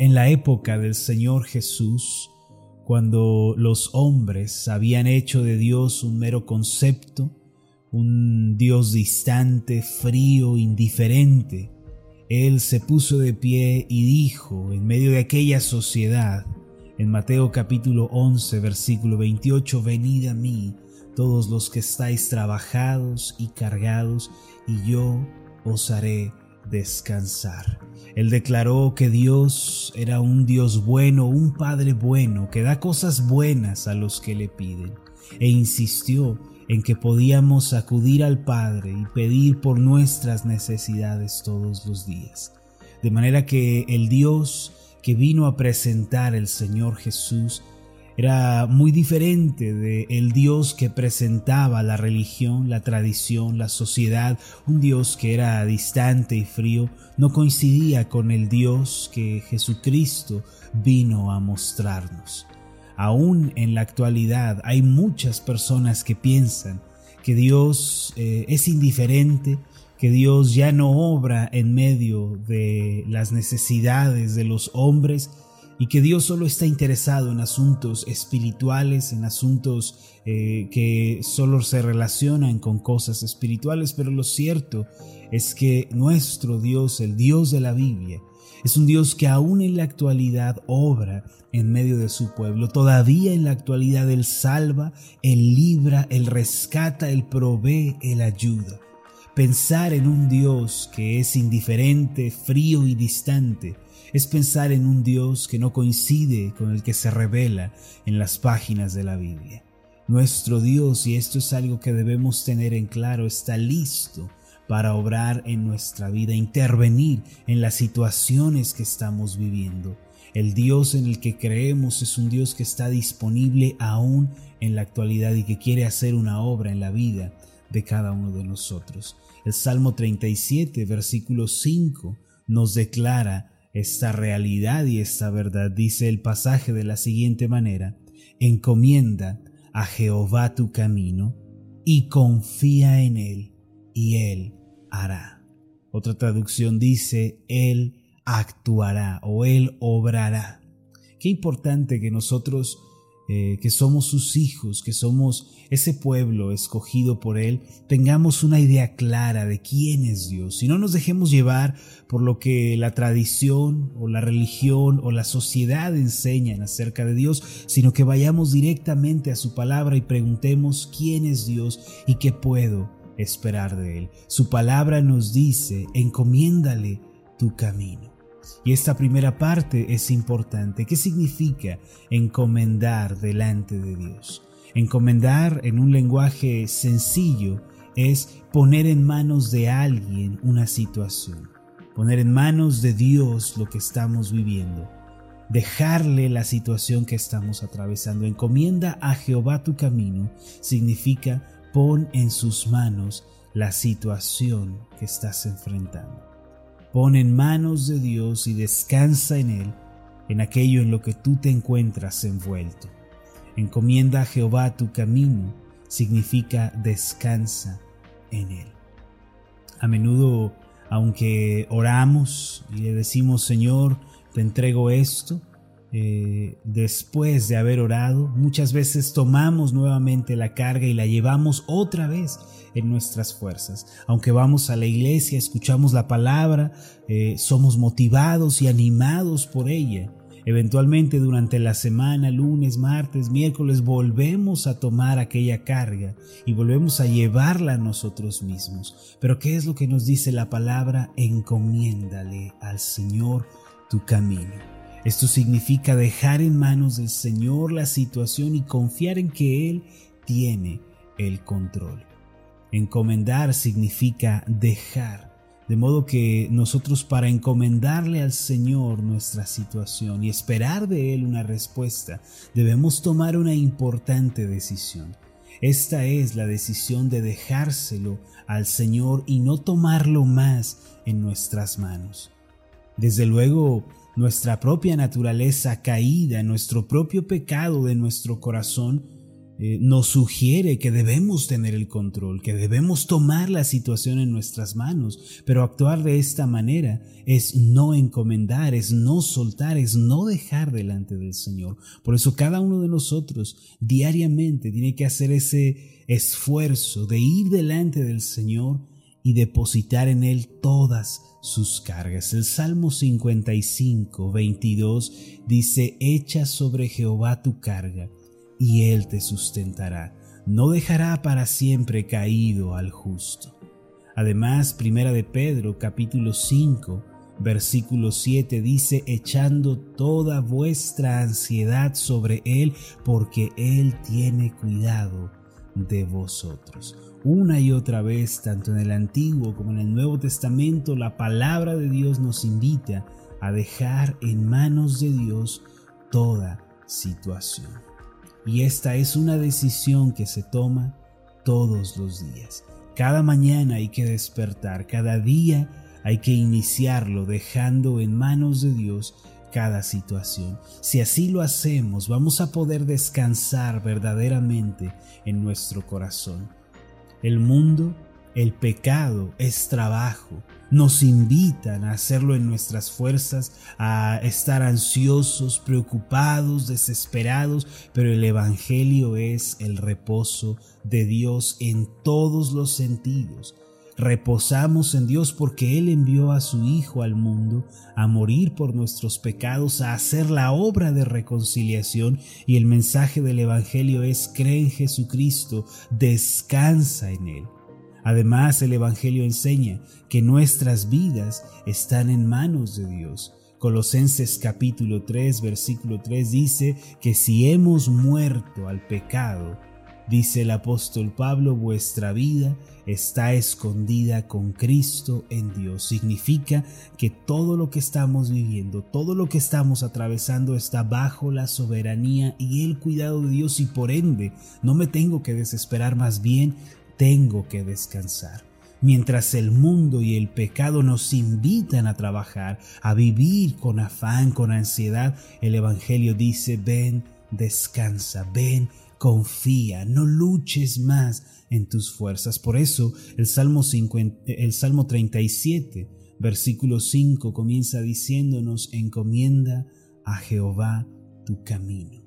en la época del Señor Jesús, cuando los hombres habían hecho de Dios un mero concepto, un Dios distante, frío, indiferente, Él se puso de pie y dijo en medio de aquella sociedad, en Mateo capítulo 11, versículo 28, venid a mí todos los que estáis trabajados y cargados, y yo os haré descansar. Él declaró que Dios era un Dios bueno, un Padre bueno, que da cosas buenas a los que le piden, e insistió en que podíamos acudir al Padre y pedir por nuestras necesidades todos los días. De manera que el Dios que vino a presentar el Señor Jesús era muy diferente de el Dios que presentaba la religión, la tradición, la sociedad, un Dios que era distante y frío, no coincidía con el Dios que Jesucristo vino a mostrarnos. Aún en la actualidad hay muchas personas que piensan que Dios eh, es indiferente, que Dios ya no obra en medio de las necesidades de los hombres y que Dios solo está interesado en asuntos espirituales, en asuntos eh, que solo se relacionan con cosas espirituales, pero lo cierto es que nuestro Dios, el Dios de la Biblia, es un Dios que aún en la actualidad obra en medio de su pueblo. Todavía en la actualidad Él salva, Él libra, Él rescata, Él provee, Él ayuda. Pensar en un Dios que es indiferente, frío y distante es pensar en un Dios que no coincide con el que se revela en las páginas de la Biblia. Nuestro Dios, y esto es algo que debemos tener en claro, está listo para obrar en nuestra vida, intervenir en las situaciones que estamos viviendo. El Dios en el que creemos es un Dios que está disponible aún en la actualidad y que quiere hacer una obra en la vida de cada uno de nosotros. El Salmo 37, versículo 5, nos declara esta realidad y esta verdad. Dice el pasaje de la siguiente manera, encomienda a Jehová tu camino y confía en él y él hará. Otra traducción dice, Él actuará o Él obrará. Qué importante que nosotros, eh, que somos sus hijos, que somos ese pueblo escogido por Él, tengamos una idea clara de quién es Dios y no nos dejemos llevar por lo que la tradición o la religión o la sociedad enseñan acerca de Dios, sino que vayamos directamente a su palabra y preguntemos quién es Dios y qué puedo esperar de Él. Su palabra nos dice, encomiéndale tu camino. Y esta primera parte es importante. ¿Qué significa encomendar delante de Dios? Encomendar en un lenguaje sencillo es poner en manos de alguien una situación, poner en manos de Dios lo que estamos viviendo, dejarle la situación que estamos atravesando. Encomienda a Jehová tu camino significa Pon en sus manos la situación que estás enfrentando. Pon en manos de Dios y descansa en Él, en aquello en lo que tú te encuentras envuelto. Encomienda a Jehová tu camino significa descansa en Él. A menudo, aunque oramos y le decimos, Señor, te entrego esto, eh, después de haber orado, muchas veces tomamos nuevamente la carga y la llevamos otra vez en nuestras fuerzas. Aunque vamos a la iglesia, escuchamos la palabra, eh, somos motivados y animados por ella. Eventualmente durante la semana, lunes, martes, miércoles, volvemos a tomar aquella carga y volvemos a llevarla a nosotros mismos. Pero ¿qué es lo que nos dice la palabra? Encomiéndale al Señor tu camino. Esto significa dejar en manos del Señor la situación y confiar en que Él tiene el control. Encomendar significa dejar, de modo que nosotros para encomendarle al Señor nuestra situación y esperar de Él una respuesta, debemos tomar una importante decisión. Esta es la decisión de dejárselo al Señor y no tomarlo más en nuestras manos. Desde luego, nuestra propia naturaleza caída, nuestro propio pecado de nuestro corazón, eh, nos sugiere que debemos tener el control, que debemos tomar la situación en nuestras manos, pero actuar de esta manera es no encomendar, es no soltar, es no dejar delante del Señor. Por eso cada uno de nosotros diariamente tiene que hacer ese esfuerzo de ir delante del Señor y depositar en Él todas sus cargas. El Salmo 55, 22 dice, echa sobre Jehová tu carga y Él te sustentará. No dejará para siempre caído al justo. Además, Primera de Pedro, capítulo 5, versículo 7 dice, echando toda vuestra ansiedad sobre Él, porque Él tiene cuidado de vosotros. Una y otra vez, tanto en el Antiguo como en el Nuevo Testamento, la palabra de Dios nos invita a dejar en manos de Dios toda situación. Y esta es una decisión que se toma todos los días. Cada mañana hay que despertar, cada día hay que iniciarlo dejando en manos de Dios cada situación. Si así lo hacemos, vamos a poder descansar verdaderamente en nuestro corazón. El mundo, el pecado es trabajo. Nos invitan a hacerlo en nuestras fuerzas, a estar ansiosos, preocupados, desesperados, pero el Evangelio es el reposo de Dios en todos los sentidos. Reposamos en Dios porque Él envió a su Hijo al mundo a morir por nuestros pecados, a hacer la obra de reconciliación y el mensaje del Evangelio es cree en Jesucristo, descansa en Él. Además, el Evangelio enseña que nuestras vidas están en manos de Dios. Colosenses capítulo 3 versículo 3 dice que si hemos muerto al pecado, Dice el apóstol Pablo, vuestra vida está escondida con Cristo en Dios. Significa que todo lo que estamos viviendo, todo lo que estamos atravesando está bajo la soberanía y el cuidado de Dios y por ende no me tengo que desesperar, más bien tengo que descansar. Mientras el mundo y el pecado nos invitan a trabajar, a vivir con afán, con ansiedad, el Evangelio dice, ven, descansa, ven, confía, no luches más en tus fuerzas. Por eso el Salmo, 50, el Salmo 37, versículo 5 comienza diciéndonos, encomienda a Jehová tu camino.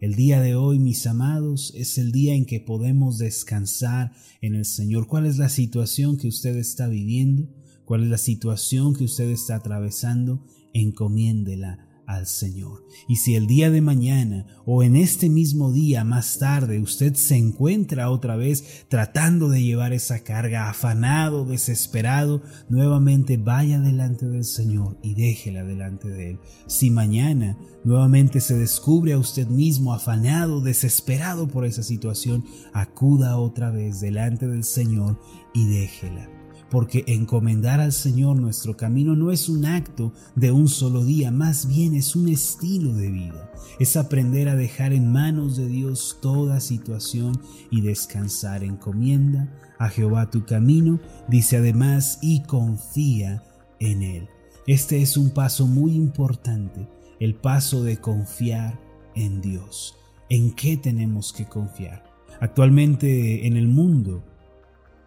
El día de hoy, mis amados, es el día en que podemos descansar en el Señor. ¿Cuál es la situación que usted está viviendo? ¿Cuál es la situación que usted está atravesando? Encomiéndela al Señor. Y si el día de mañana o en este mismo día más tarde usted se encuentra otra vez tratando de llevar esa carga, afanado, desesperado, nuevamente vaya delante del Señor y déjela delante de Él. Si mañana nuevamente se descubre a usted mismo afanado, desesperado por esa situación, acuda otra vez delante del Señor y déjela porque encomendar al Señor nuestro camino no es un acto de un solo día, más bien es un estilo de vida. Es aprender a dejar en manos de Dios toda situación y descansar. Encomienda a Jehová tu camino, dice además, y confía en Él. Este es un paso muy importante, el paso de confiar en Dios. ¿En qué tenemos que confiar? Actualmente en el mundo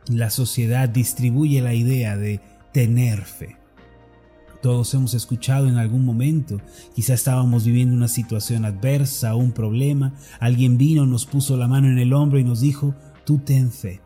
la sociedad distribuye la idea de tener fe. Todos hemos escuchado en algún momento, quizá estábamos viviendo una situación adversa, un problema, alguien vino, nos puso la mano en el hombro y nos dijo, tú ten fe.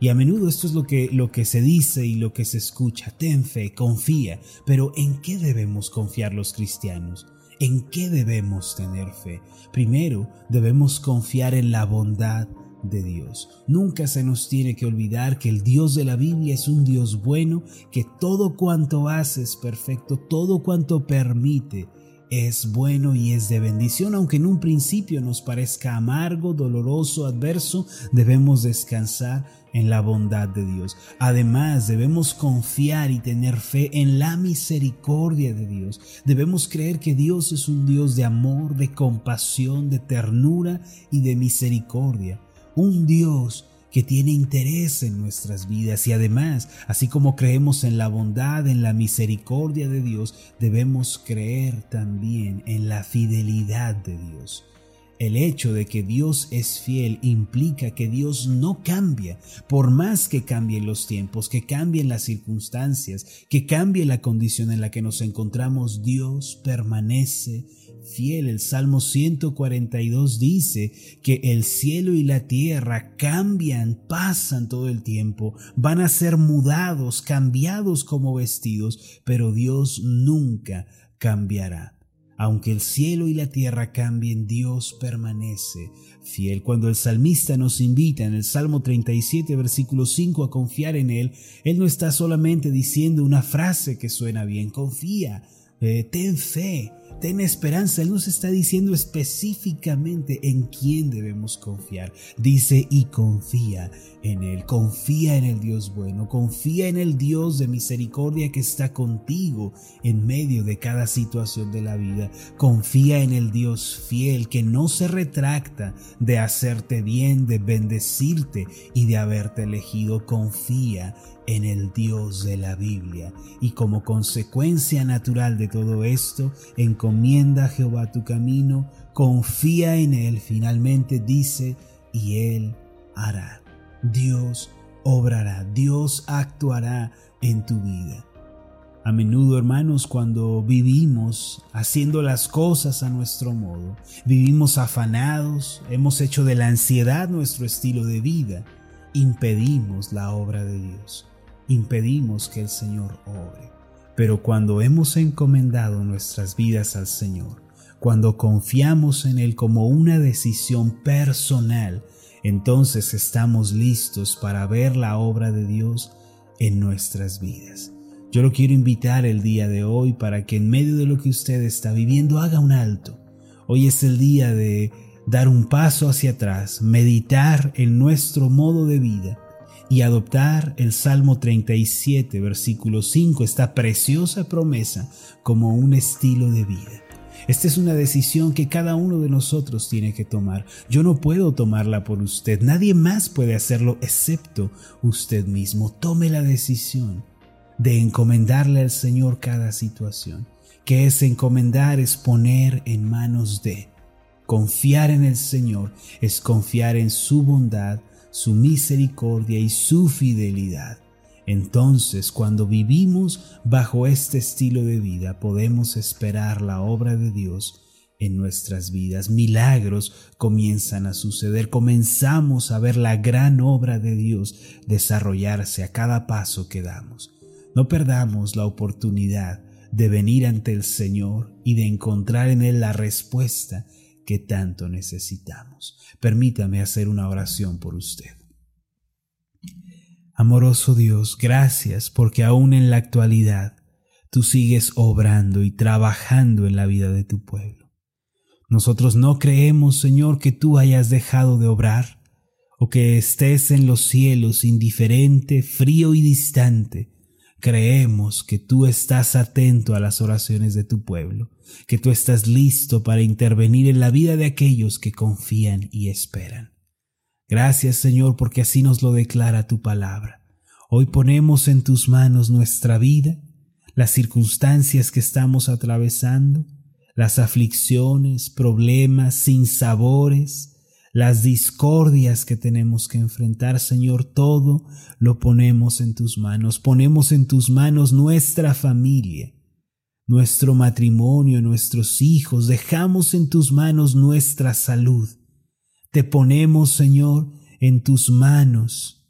Y a menudo esto es lo que, lo que se dice y lo que se escucha, ten fe, confía, pero ¿en qué debemos confiar los cristianos? ¿En qué debemos tener fe? Primero, debemos confiar en la bondad de Dios. Nunca se nos tiene que olvidar que el Dios de la Biblia es un Dios bueno, que todo cuanto hace es perfecto, todo cuanto permite es bueno y es de bendición, aunque en un principio nos parezca amargo, doloroso, adverso, debemos descansar en la bondad de Dios. Además, debemos confiar y tener fe en la misericordia de Dios. Debemos creer que Dios es un Dios de amor, de compasión, de ternura y de misericordia un Dios que tiene interés en nuestras vidas y además, así como creemos en la bondad, en la misericordia de Dios, debemos creer también en la fidelidad de Dios. El hecho de que Dios es fiel implica que Dios no cambia, por más que cambien los tiempos, que cambien las circunstancias, que cambie la condición en la que nos encontramos, Dios permanece fiel. El Salmo 142 dice que el cielo y la tierra cambian, pasan todo el tiempo, van a ser mudados, cambiados como vestidos, pero Dios nunca cambiará. Aunque el cielo y la tierra cambien, Dios permanece fiel. Cuando el salmista nos invita en el Salmo 37, versículo 5 a confiar en Él, Él no está solamente diciendo una frase que suena bien, confía, eh, ten fe, ten esperanza. Él nos está diciendo específicamente en quién debemos confiar. Dice y confía en Él. Confía en el Dios bueno. Confía en el Dios de misericordia que está contigo en medio de cada situación de la vida. Confía en el Dios fiel que no se retracta de hacerte bien, de bendecirte y de haberte elegido. Confía en el Dios de la Biblia. Y como consecuencia natural de todo esto, encomienda a Jehová tu camino, confía en Él, finalmente dice, y Él hará. Dios obrará, Dios actuará en tu vida. A menudo, hermanos, cuando vivimos haciendo las cosas a nuestro modo, vivimos afanados, hemos hecho de la ansiedad nuestro estilo de vida, impedimos la obra de Dios impedimos que el Señor obre. Pero cuando hemos encomendado nuestras vidas al Señor, cuando confiamos en Él como una decisión personal, entonces estamos listos para ver la obra de Dios en nuestras vidas. Yo lo quiero invitar el día de hoy para que en medio de lo que usted está viviendo haga un alto. Hoy es el día de dar un paso hacia atrás, meditar en nuestro modo de vida y adoptar el Salmo 37, versículo 5, esta preciosa promesa como un estilo de vida. Esta es una decisión que cada uno de nosotros tiene que tomar. Yo no puedo tomarla por usted. Nadie más puede hacerlo excepto usted mismo. Tome la decisión de encomendarle al Señor cada situación. Que es encomendar, es poner en manos de. Confiar en el Señor es confiar en su bondad, su misericordia y su fidelidad. Entonces, cuando vivimos bajo este estilo de vida, podemos esperar la obra de Dios en nuestras vidas. Milagros comienzan a suceder, comenzamos a ver la gran obra de Dios desarrollarse a cada paso que damos. No perdamos la oportunidad de venir ante el Señor y de encontrar en Él la respuesta que tanto necesitamos. Permítame hacer una oración por usted. Amoroso Dios, gracias porque aún en la actualidad tú sigues obrando y trabajando en la vida de tu pueblo. Nosotros no creemos, Señor, que tú hayas dejado de obrar o que estés en los cielos indiferente, frío y distante, Creemos que tú estás atento a las oraciones de tu pueblo, que tú estás listo para intervenir en la vida de aquellos que confían y esperan. Gracias Señor porque así nos lo declara tu palabra. Hoy ponemos en tus manos nuestra vida, las circunstancias que estamos atravesando, las aflicciones, problemas, sinsabores, las discordias que tenemos que enfrentar, Señor, todo lo ponemos en tus manos. Ponemos en tus manos nuestra familia, nuestro matrimonio, nuestros hijos. Dejamos en tus manos nuestra salud. Te ponemos, Señor, en tus manos.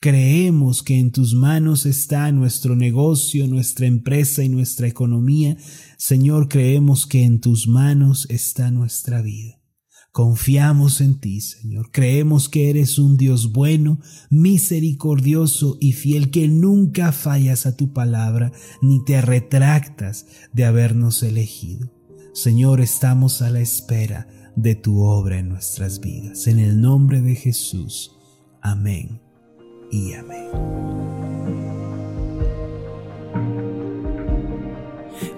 Creemos que en tus manos está nuestro negocio, nuestra empresa y nuestra economía. Señor, creemos que en tus manos está nuestra vida. Confiamos en ti, Señor. Creemos que eres un Dios bueno, misericordioso y fiel, que nunca fallas a tu palabra ni te retractas de habernos elegido. Señor, estamos a la espera de tu obra en nuestras vidas. En el nombre de Jesús. Amén y amén.